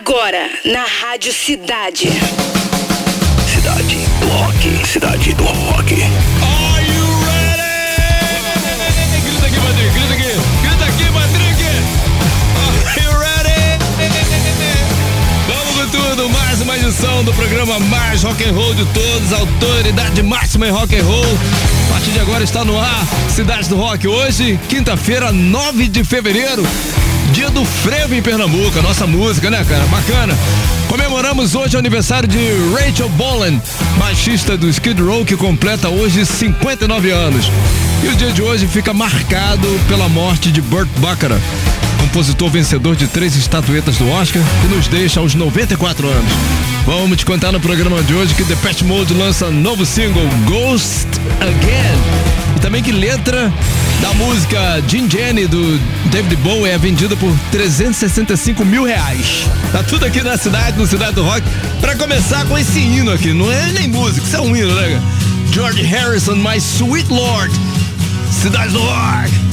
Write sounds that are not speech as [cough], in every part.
Agora, na Rádio Cidade. Cidade do Rock. Cidade do Rock. Are you ready? Grita aqui, Patrick. Grita aqui. Grita aqui, Patrick. Are you ready? Vamos com tudo. Mais uma edição do programa mais rock and roll de todos. Autoridade máxima em rock and roll. A partir de agora está no ar. Cidade do Rock. Hoje, quinta-feira, 9 de fevereiro. Dia do frevo em Pernambuco, a nossa música, né, cara? Bacana. Comemoramos hoje o aniversário de Rachel Bolan, baixista do Skid Row, que completa hoje 59 anos. E o dia de hoje fica marcado pela morte de Burt Bacharach, compositor vencedor de três estatuetas do Oscar, que nos deixa aos 94 anos. Vamos te contar no programa de hoje que Depeche Mode lança novo single Ghost Again. E também que letra da música Jim Jenny do David Bowie é vendida por 365 mil reais. Tá tudo aqui na cidade, no Cidade do Rock. Pra começar com esse hino aqui, não é nem música, isso é um hino, né? George Harrison, My Sweet Lord. Cidade do Rock.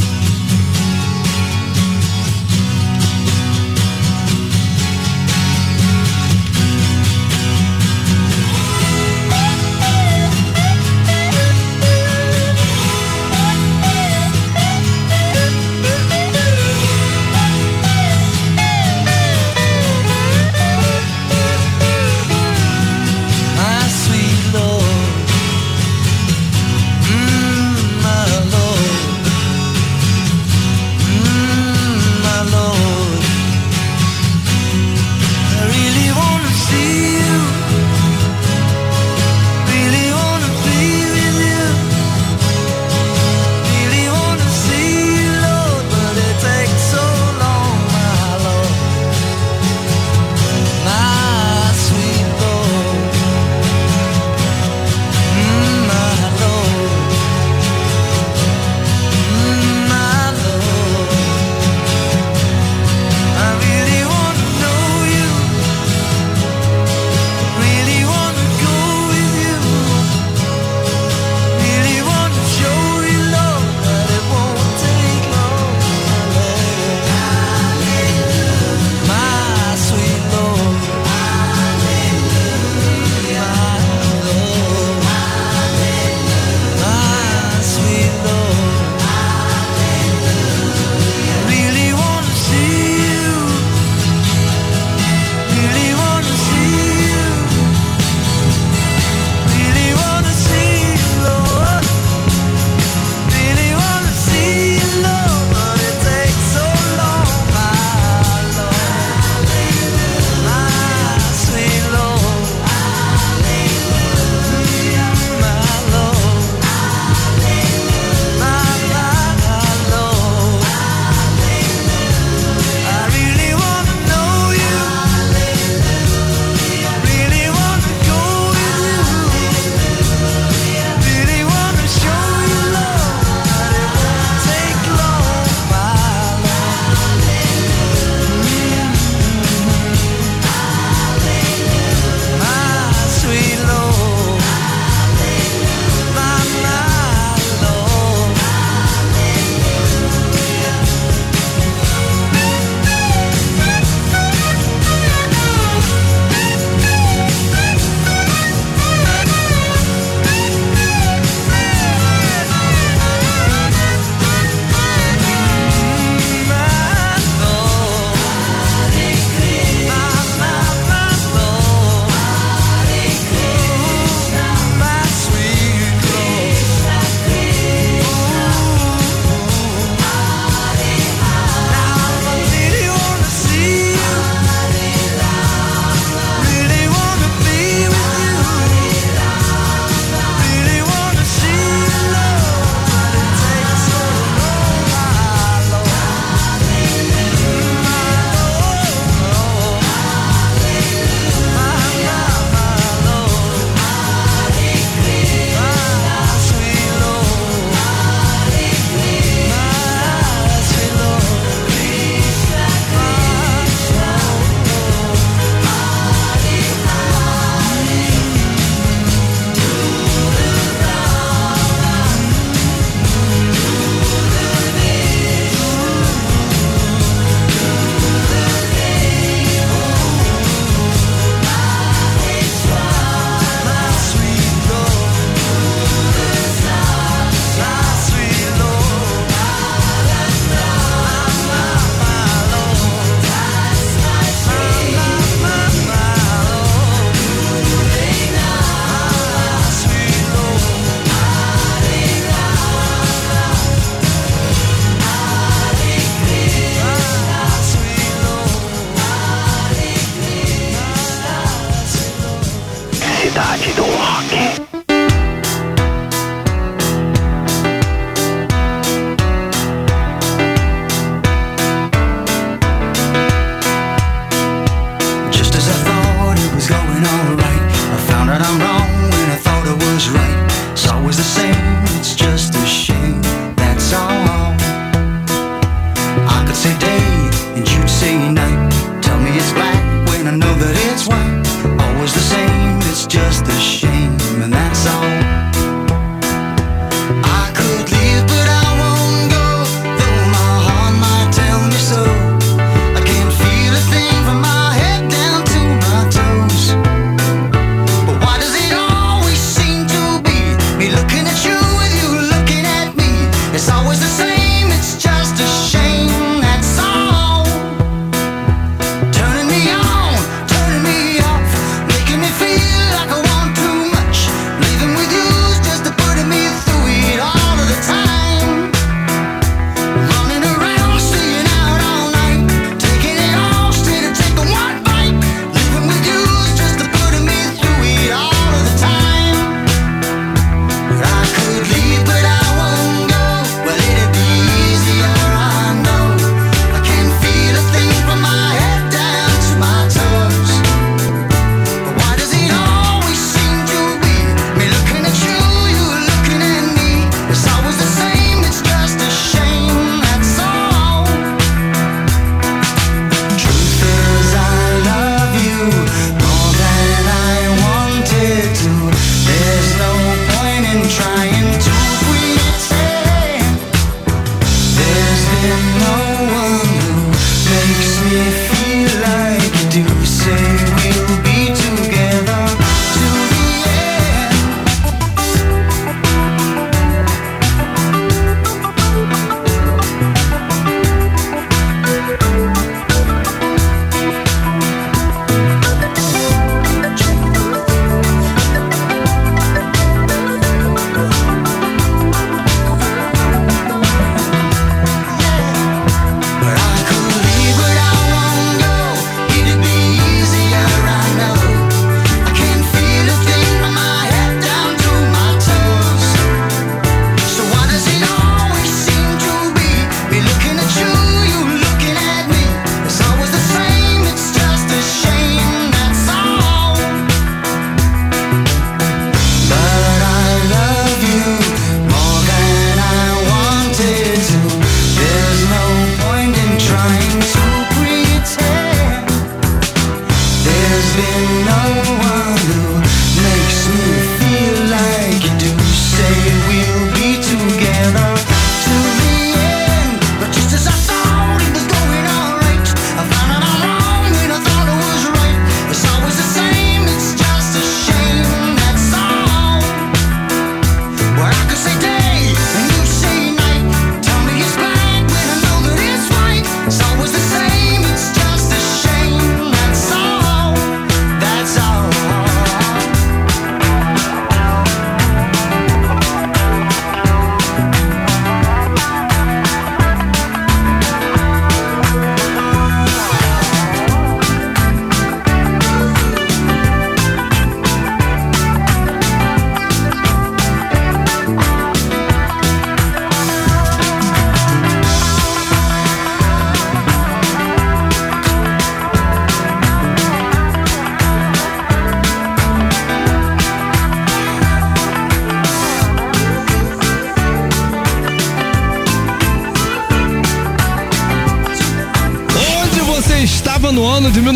Sociedade do Rock.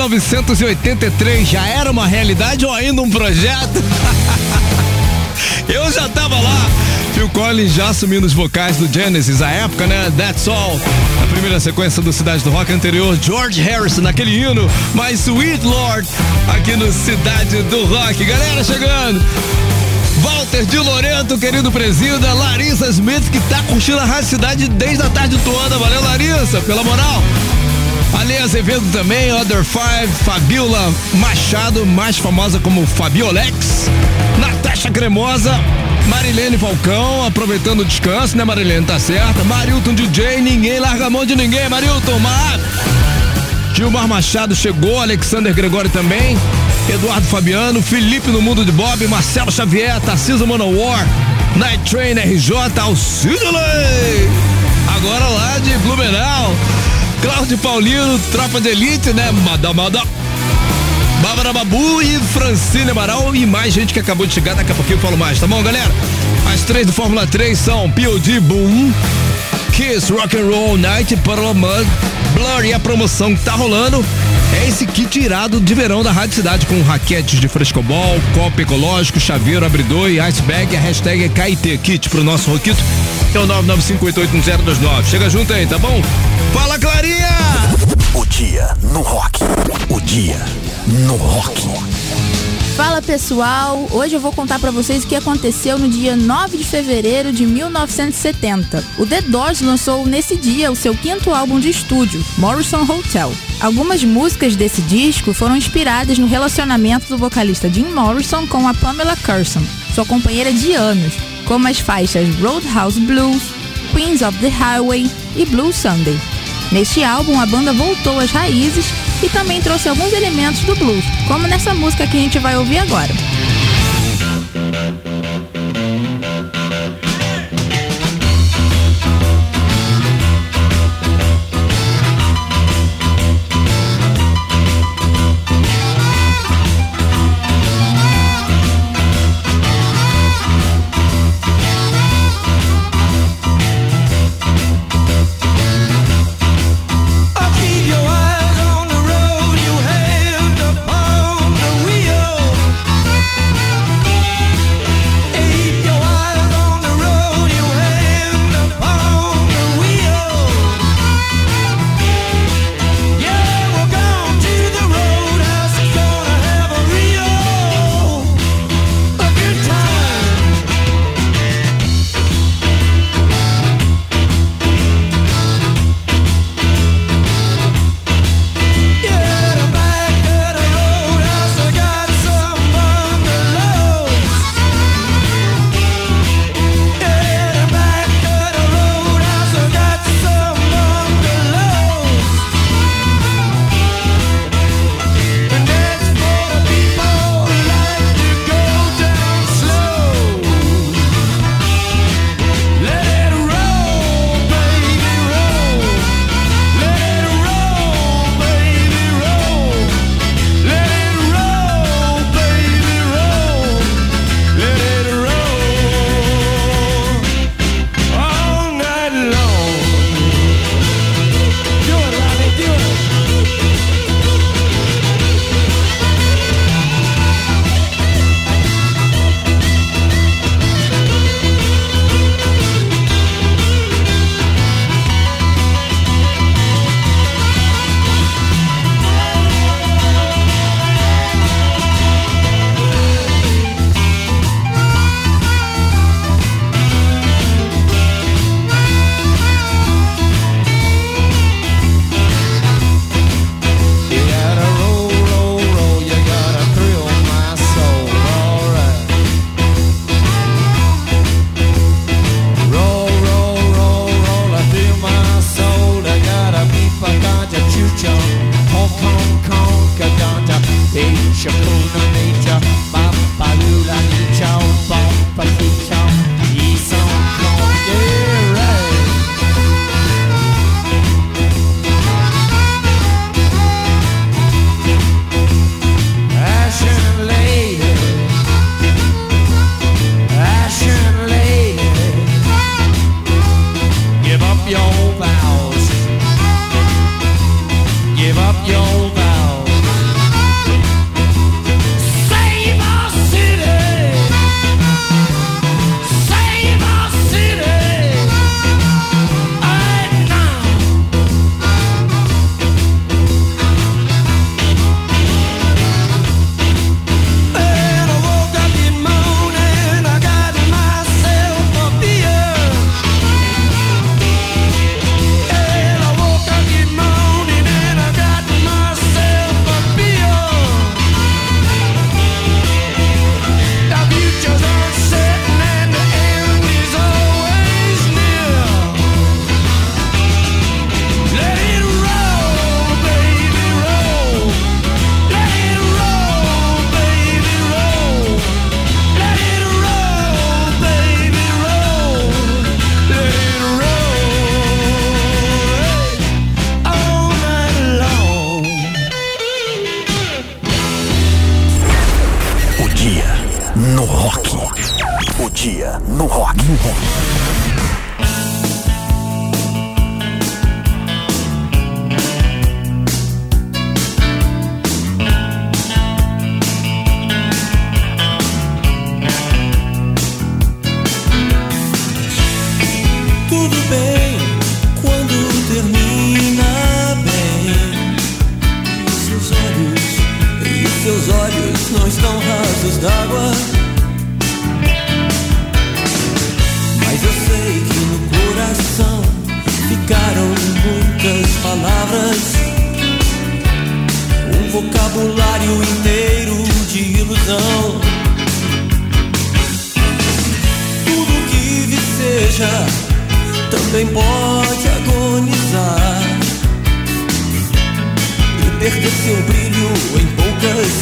1983 já era uma realidade ou ainda um projeto? [laughs] Eu já tava lá. Phil Collins já assumindo os vocais do Genesis à época, né? That's All. A primeira sequência do Cidade do Rock anterior, George Harrison naquele hino, mas Sweet Lord aqui no Cidade do Rock. Galera chegando. Walter de Loreto, querido presida, Larissa Smith, que tá curtindo a Rádio Cidade desde a tarde toda. Valeu, Larissa, pela moral. Ale Azevedo também, Other Five, Fabiola Machado, mais famosa como Fabiolex, Natasha Cremosa, Marilene Falcão, aproveitando o descanso, né, Marilene? Tá certa. Marilton DJ, ninguém larga a mão de ninguém, Marilton, mas. Gilmar Machado chegou, Alexander Gregório também, Eduardo Fabiano, Felipe no Mundo de Bob, Marcelo Xavier, Tarcísio Manowar, Night Train RJ, Alcides Agora lá de Blumenau. Cláudio Paulino, Tropa de Elite, né? Madamada. Bárbara Babu e Francine Amaral e mais gente que acabou de chegar, daqui a pouquinho eu falo mais, tá bom, galera? As três do Fórmula 3 são POD Boom, Kiss Rock and Roll Night, Parliament, Blur e a promoção que tá rolando é esse kit irado de verão da Rádio Cidade com raquetes de frescobol, copo ecológico, chaveiro, abridor e iceberg. A hashtag é KIT Kit pro nosso Roquito, que é o 995881029. Chega junto aí, tá bom? Fala, Clarinha! O dia no rock. O dia no rock. Fala pessoal, hoje eu vou contar pra vocês o que aconteceu no dia 9 de fevereiro de 1970. O The Doors lançou nesse dia o seu quinto álbum de estúdio, Morrison Hotel. Algumas músicas desse disco foram inspiradas no relacionamento do vocalista Jim Morrison com a Pamela Curson, sua companheira de anos, como as faixas Roadhouse Blues, Queens of the Highway e Blue Sunday. Neste álbum, a banda voltou às raízes e também trouxe alguns elementos do blues, como nessa música que a gente vai ouvir agora.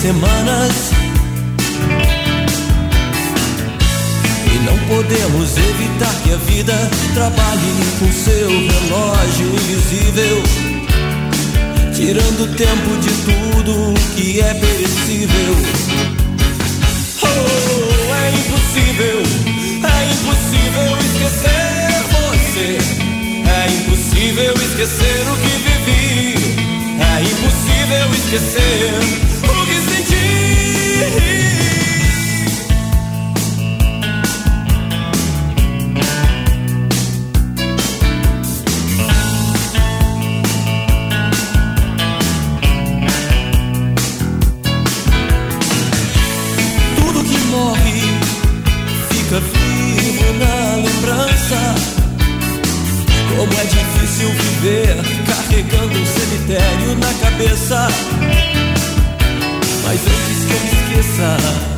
semanas. E não podemos evitar que a vida trabalhe com seu relógio invisível, tirando tempo de tudo que é perecível. Oh, é impossível, é impossível esquecer você. É impossível esquecer o que vivi. É impossível esquecer o que senti. up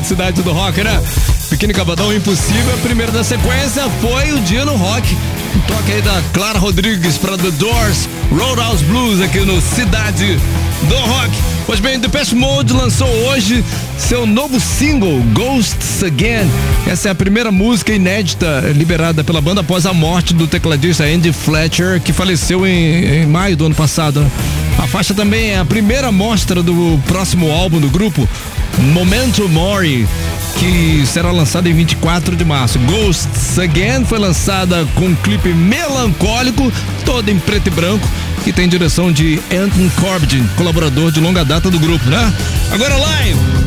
na cidade, do rock, né? Pequeno Cabadão Impossível, a primeira da sequência foi o Dia no Rock. Um toque aí da Clara Rodrigues para The Doors, Roadhouse Blues aqui no Cidade do Rock. Pois bem, Depeche Mode lançou hoje seu novo single, Ghosts Again. Essa é a primeira música inédita liberada pela banda após a morte do tecladista Andy Fletcher, que faleceu em, em maio do ano passado. A faixa também é a primeira mostra do próximo álbum do grupo, Momento Mori, que será lançada em 24 de março. Ghosts Again foi lançada com um clipe melancólico, todo em preto e branco, que tem direção de Anton Corbijn, colaborador de longa data do grupo, né? Agora live!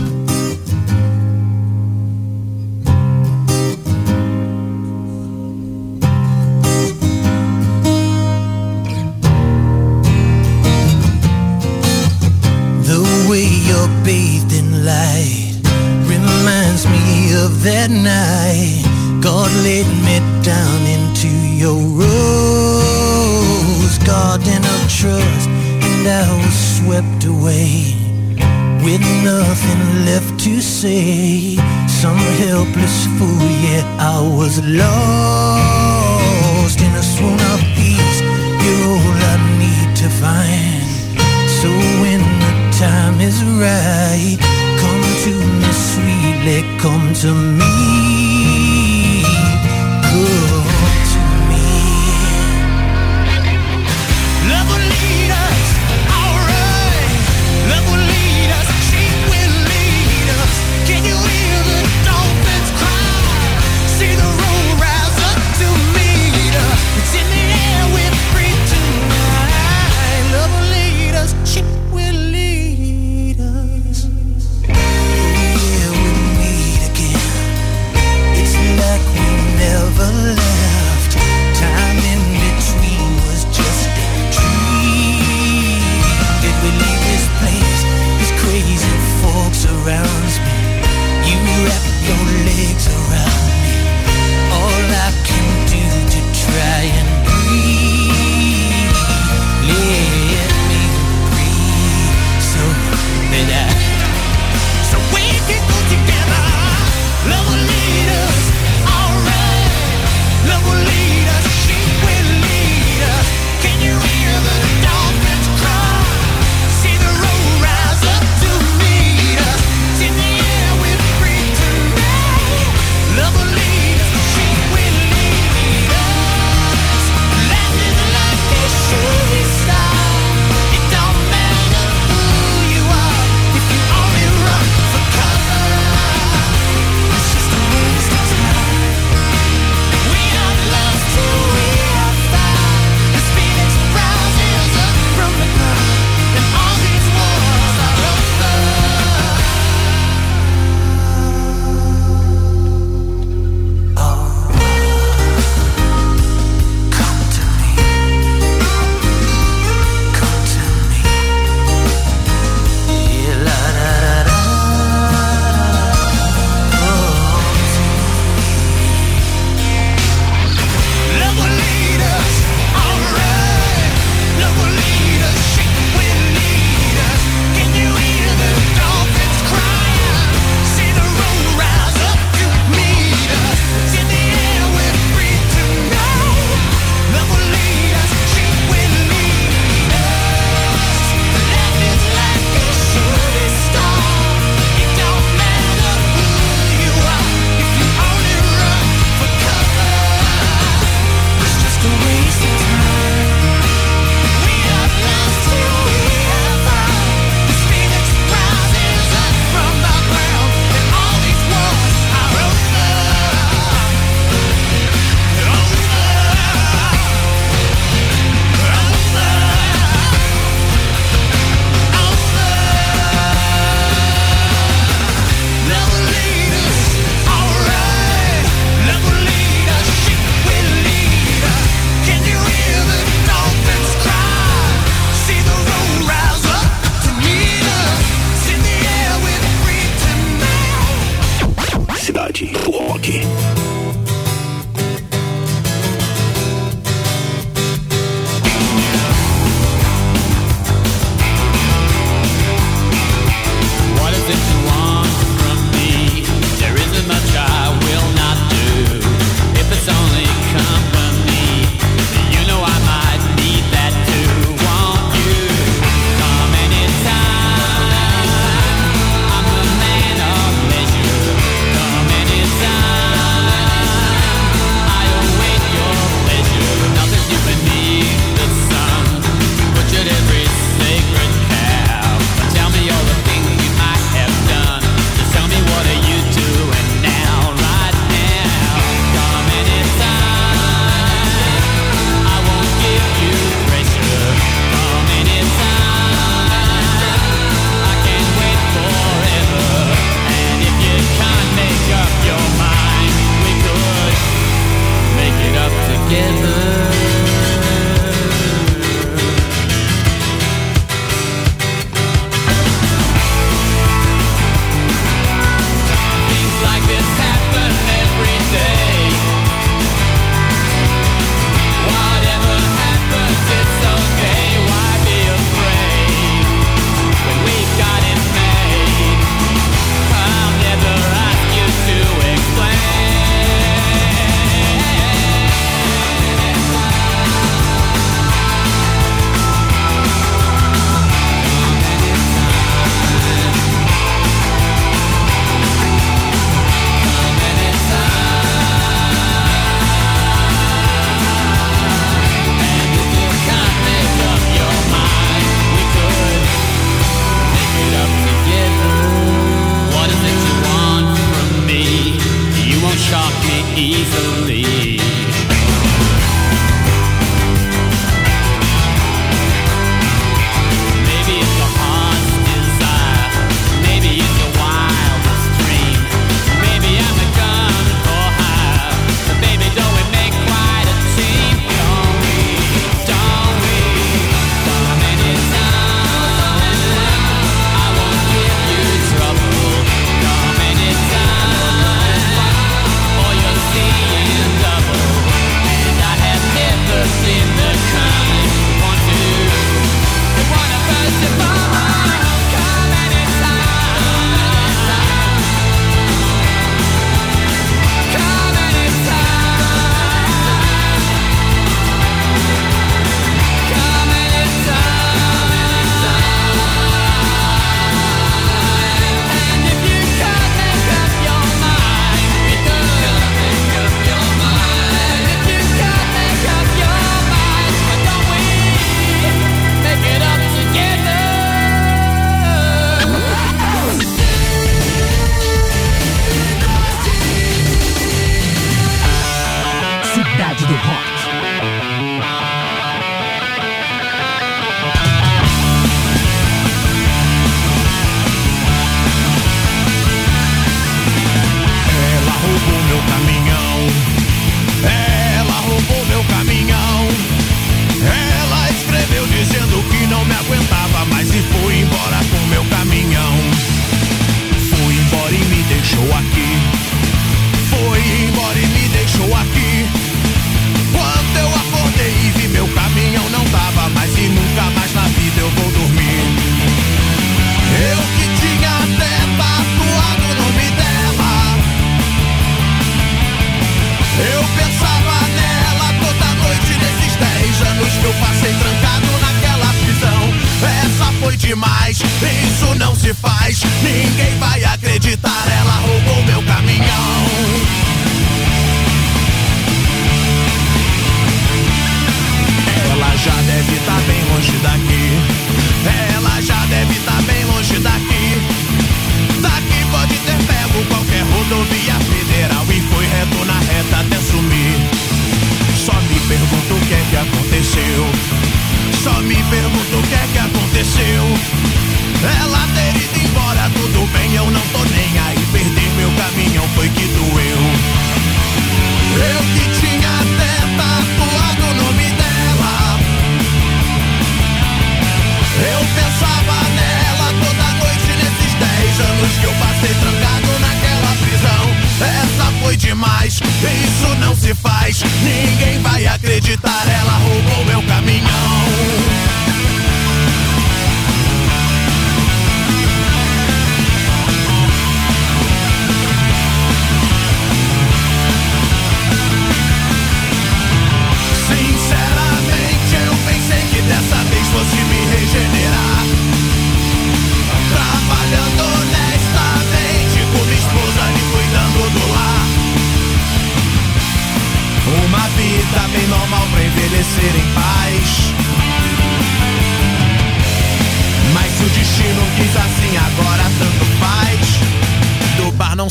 Isso não se faz. Ninguém vai acreditar, ela roubou meu caminhão.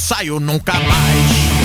Saio nunca mais.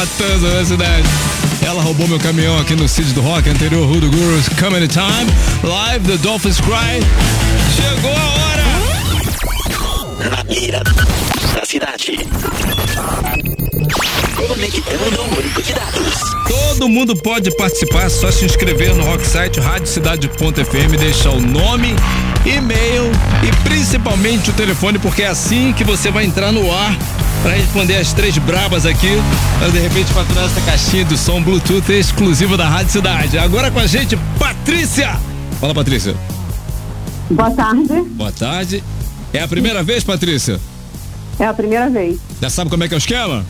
Matanza na cidade. Ela roubou meu caminhão aqui no Cid do Rock, anterior Who The Gurus, Coming Time, live The Dolphins Cry. Chegou a hora! Na mira da cidade. Conectando o banco de dados. Todo mundo pode participar, só se inscrever no Rocksite radiocidade.fm, deixar o nome, e-mail e principalmente o telefone, porque é assim que você vai entrar no ar para responder as três brabas aqui, para de repente faturar essa caixinha do som Bluetooth exclusiva da Rádio Cidade. Agora com a gente, Patrícia! Fala, Patrícia. Boa tarde. Boa tarde. É a primeira vez, Patrícia? É a primeira vez. Já sabe como é que é o esquema?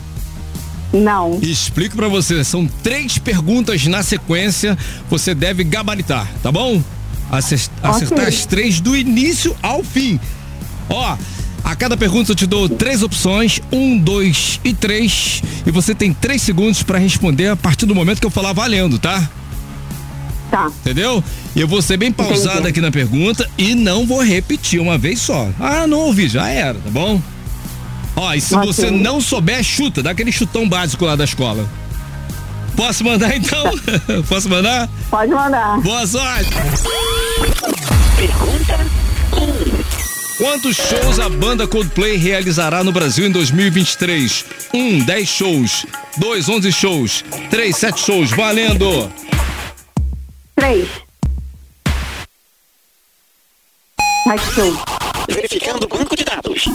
Não. Explico pra você, são três perguntas na sequência, você deve gabaritar, tá bom? Acer- Acertar as três do início ao fim. Ó, a cada pergunta eu te dou três opções, um, dois e três, e você tem três segundos pra responder a partir do momento que eu falar valendo, tá? Tá. Entendeu? E eu vou ser bem pausado Entendi. aqui na pergunta e não vou repetir uma vez só. Ah, não ouvi, já era, tá bom? Ó, e se Ok. você não souber, chuta, dá aquele chutão básico lá da escola. Posso mandar então? [laughs] Posso mandar? Pode mandar. Boa sorte! Pergunta Quantos shows a banda Coldplay realizará no Brasil em 2023? 1. Um, 10 shows. 2. 11 shows. 3. 7 shows. Valendo! Três. Right show. verificando o banco de dados.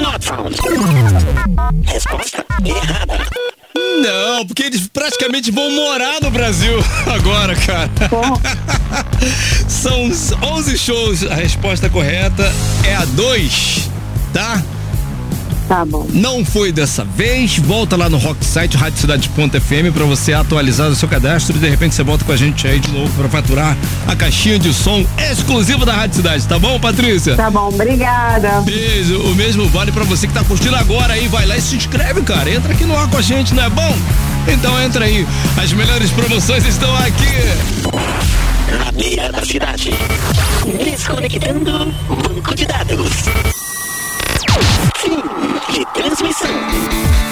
Not found. Resposta errada. Não, porque eles praticamente vão morar no Brasil [laughs] agora, cara. Bom, São 11 shows. A resposta correta é a 2, tá? Tá bom. Não foi dessa vez, volta lá no Rock Site, radiocidade.fm pra você atualizar o seu cadastro e de repente você volta com a gente aí de novo pra faturar a caixinha de som exclusiva da Rádio Cidade, tá bom, Patrícia? Tá bom, obrigada. Beijo, o mesmo vale pra você que tá curtindo agora aí, vai lá e se inscreve, cara, entra aqui no ar com a gente, não é bom? Então entra aí, as melhores promoções estão aqui. Na beira da cidade. Desconectando banco de dados. Fim de transmissão.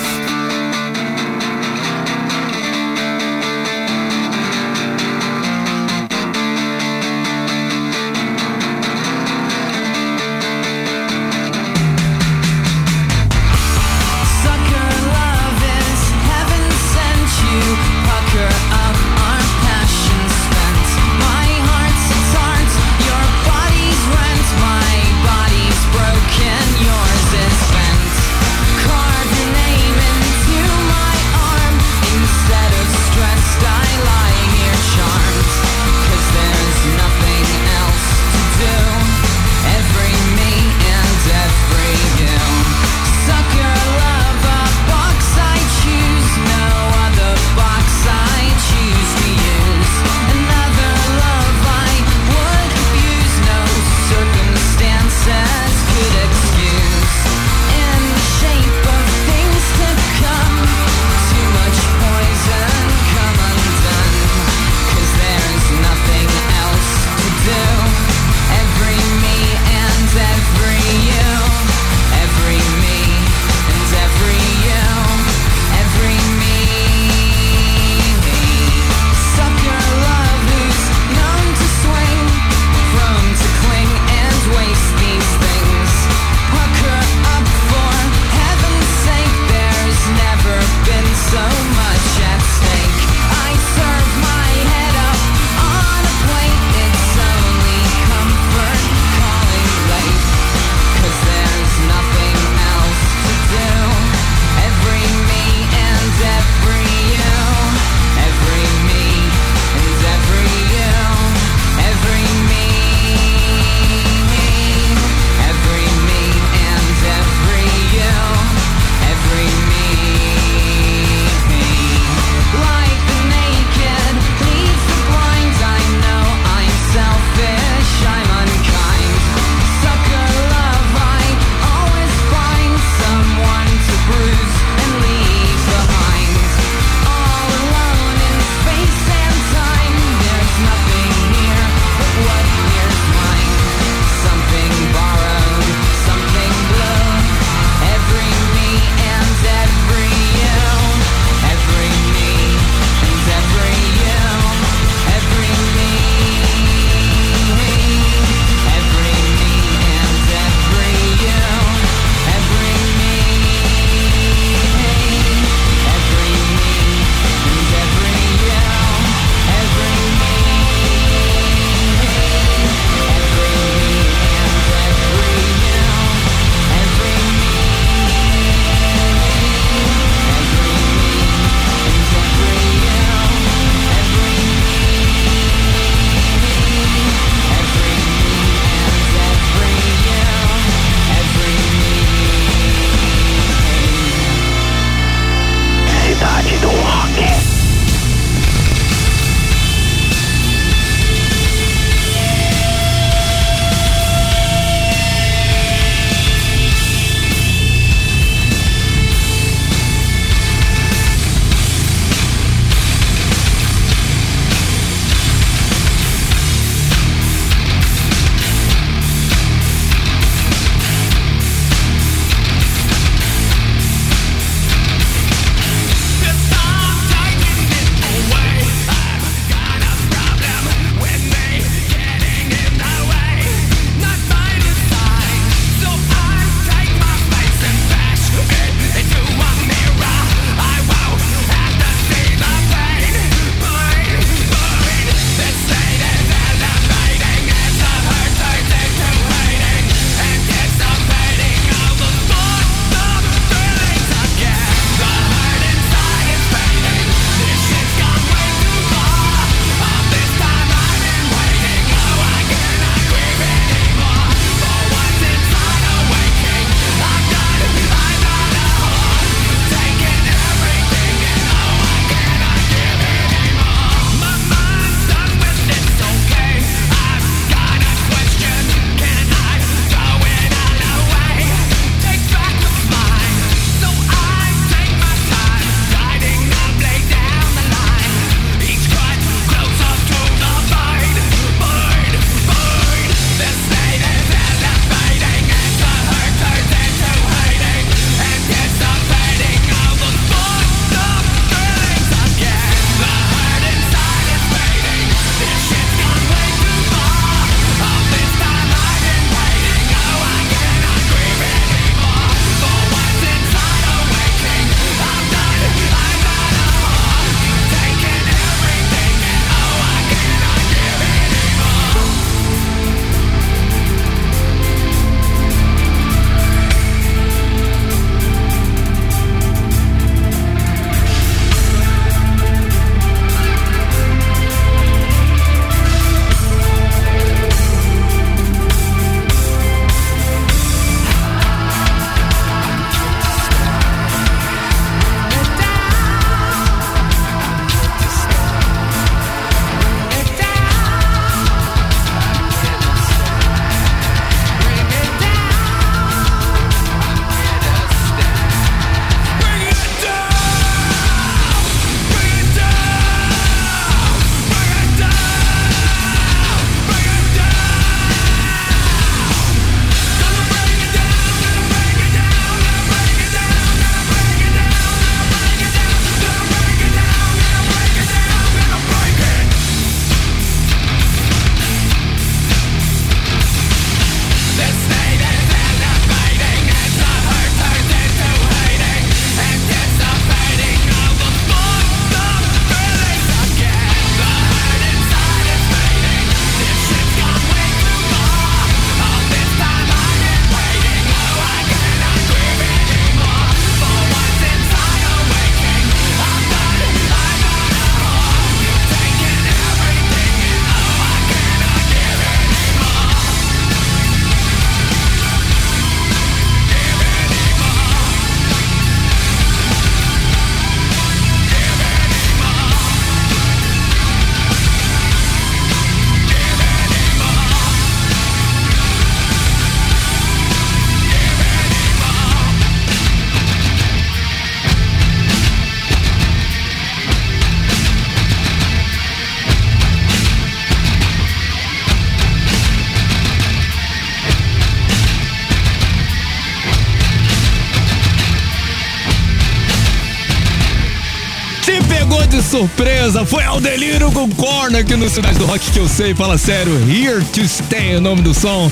Surpresa, foi ao delírio com corno aqui no Cidade do Rock que eu sei, fala sério. Here to Stay é o nome do som.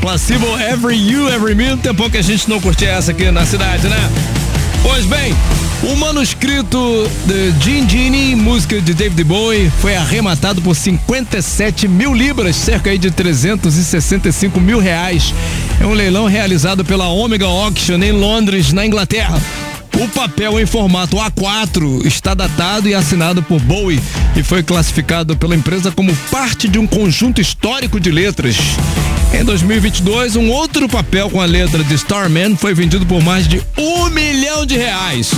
Placebo Every You, Every Me. Tem pouco que a gente não curtia essa aqui na cidade, né? Pois bem, o manuscrito de Gin Genie, música de David Bowie, foi arrematado por 57 mil libras, cerca aí de 365 mil reais. É um leilão realizado pela Omega Auction em Londres, na Inglaterra. O papel em formato A4 está datado e assinado por Bowie e foi classificado pela empresa como parte de um conjunto histórico de letras. Em 2022, um outro papel com a letra de Starman foi vendido por mais de um milhão de reais.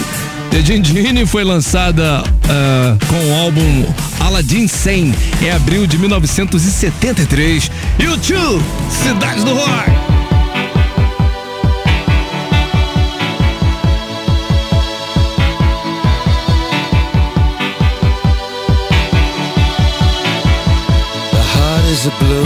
The Gingini foi lançada ah, com o álbum Aladdin 100 em abril de 1973. YouTube, Cidade do Rock. A balloon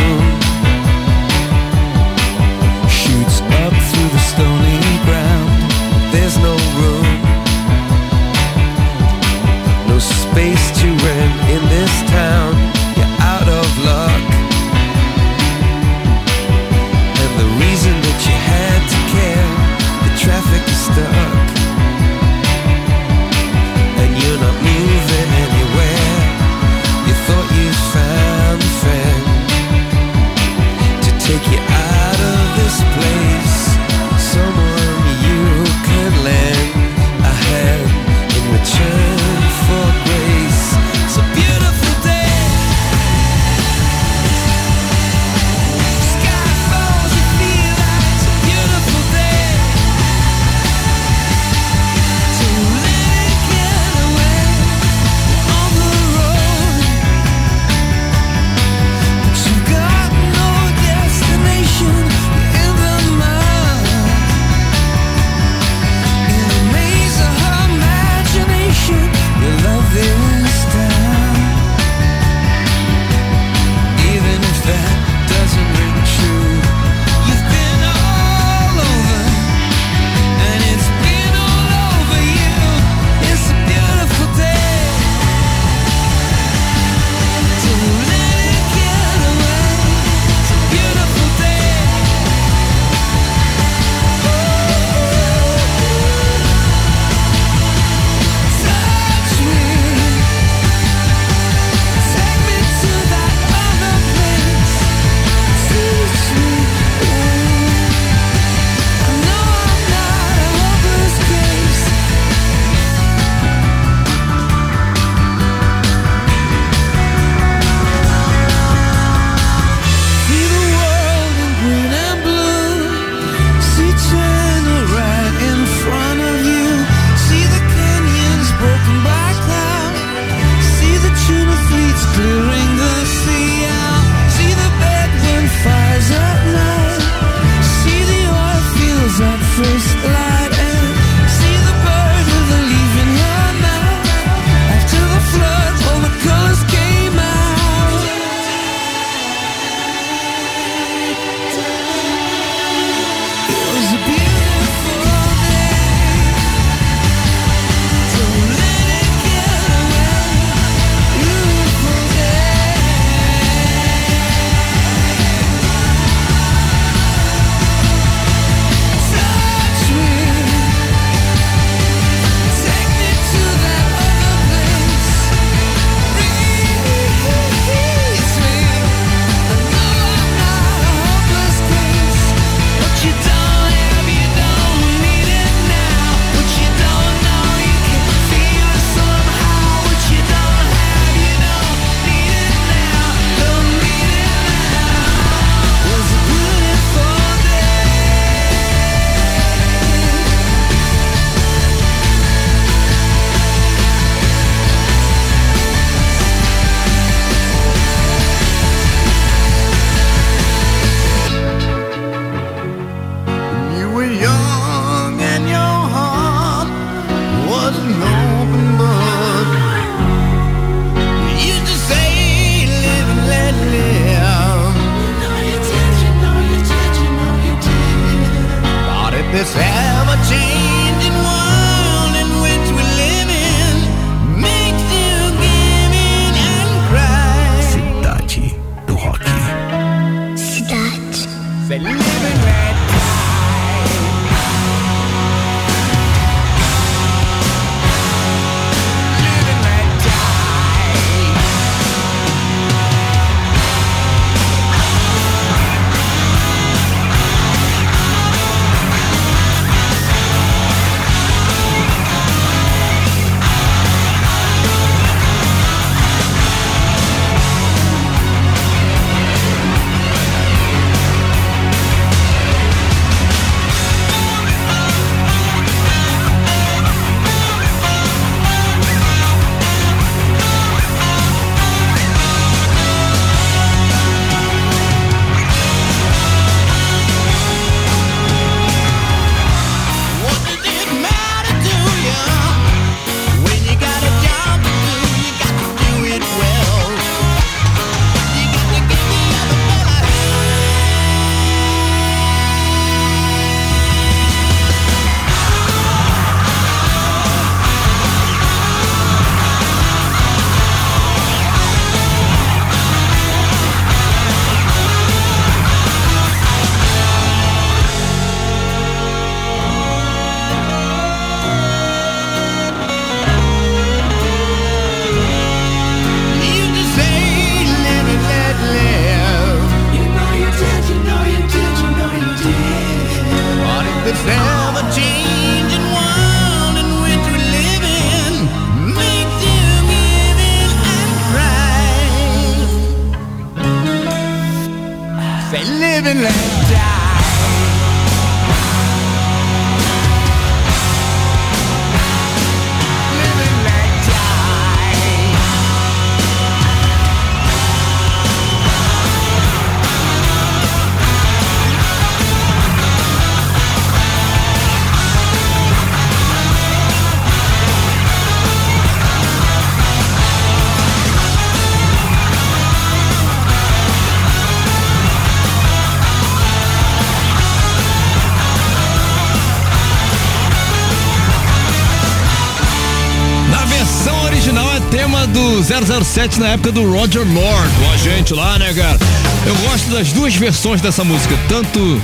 007 na época do Roger Lord, o agente lá, né, cara? Eu gosto das duas versões dessa música, tanto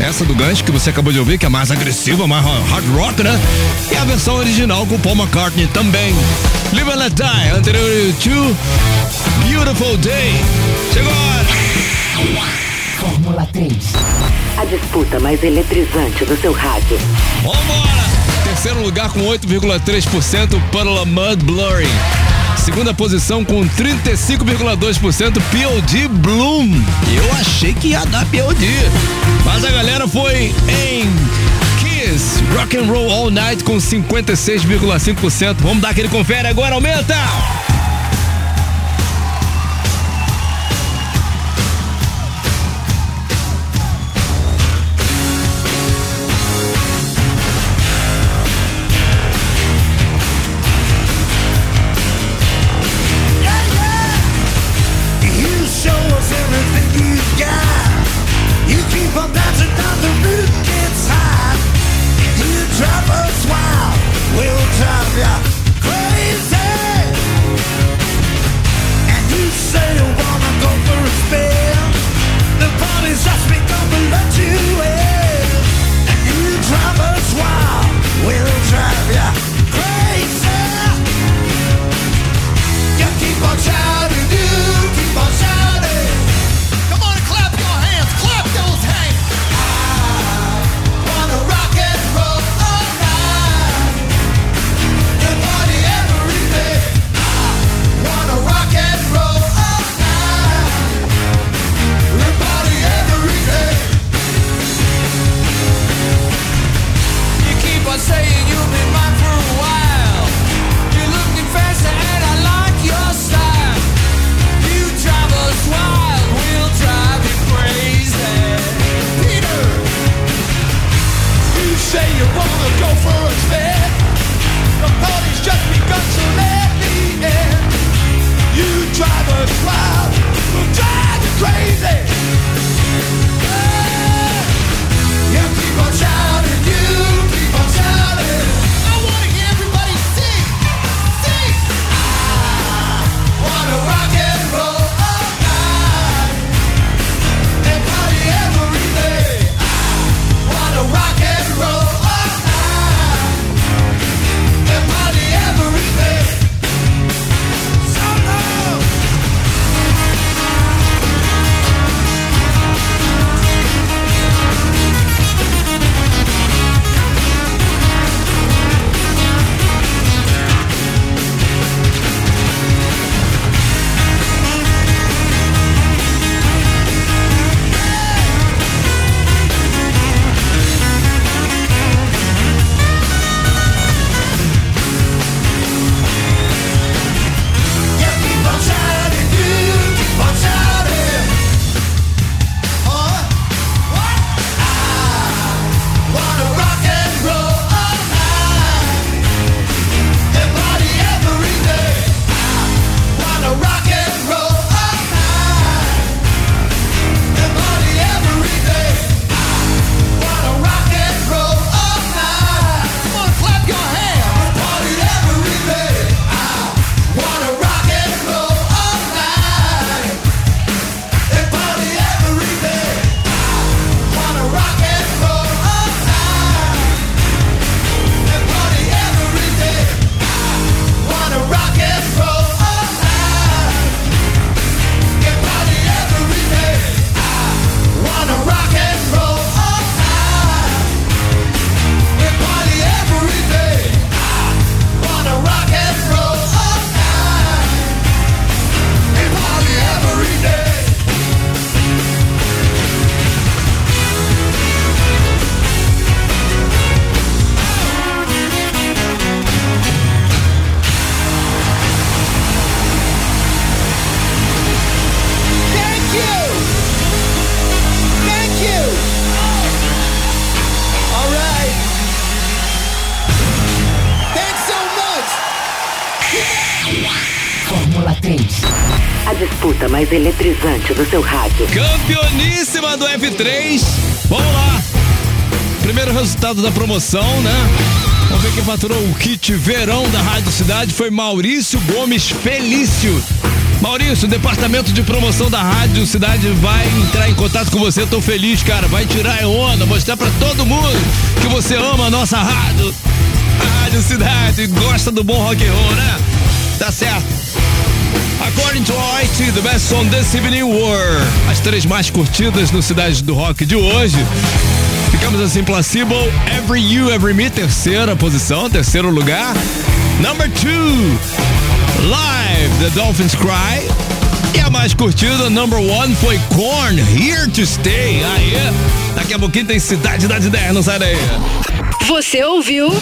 essa do Guns, que você acabou de ouvir, que é mais agressiva, mais hard rock, né? E a versão original com Paul McCartney também. Live and Let Die, anterior to Beautiful Day. Chegou! Fórmula 3. A disputa mais eletrizante do seu rádio. Vambora! Terceiro lugar com 8,3%, Puddle Mud Blurry. Segunda posição com 35,2% POD Bloom. Eu achei que ia dar POD. Mas a galera foi em Kiss Rock and Roll All Night com 56,5%. Vamos dar aquele confere agora, aumenta! say you wanna go for a spin. The party's just begun so let me in. You drive a wild, we'll drive you crazy. Yeah, keep on shouting you eletrizante do seu rádio. Campeoníssima do F3. Vamos lá. Primeiro resultado da promoção, né? Vamos ver quem faturou o kit verão da Rádio Cidade foi Maurício Gomes Felício. Maurício, o departamento de promoção da Rádio Cidade vai entrar em contato com você. Eu tô feliz, cara. Vai tirar a onda, mostrar para todo mundo que você ama a nossa rádio. A Rádio Cidade gosta do bom rock and roll, né? Tá certo. According to IT, the best song this evening were as três mais curtidas no Cidade do Rock de hoje. Ficamos assim, Placebo, Every You, Every Me, terceira posição, terceiro lugar. Number two, Live, The Dolphins Cry. E a mais curtida, number one, foi Korn, Here to Stay. Aí, daqui a pouquinho tem Cidade das 10, não sai daí. Você ouviu?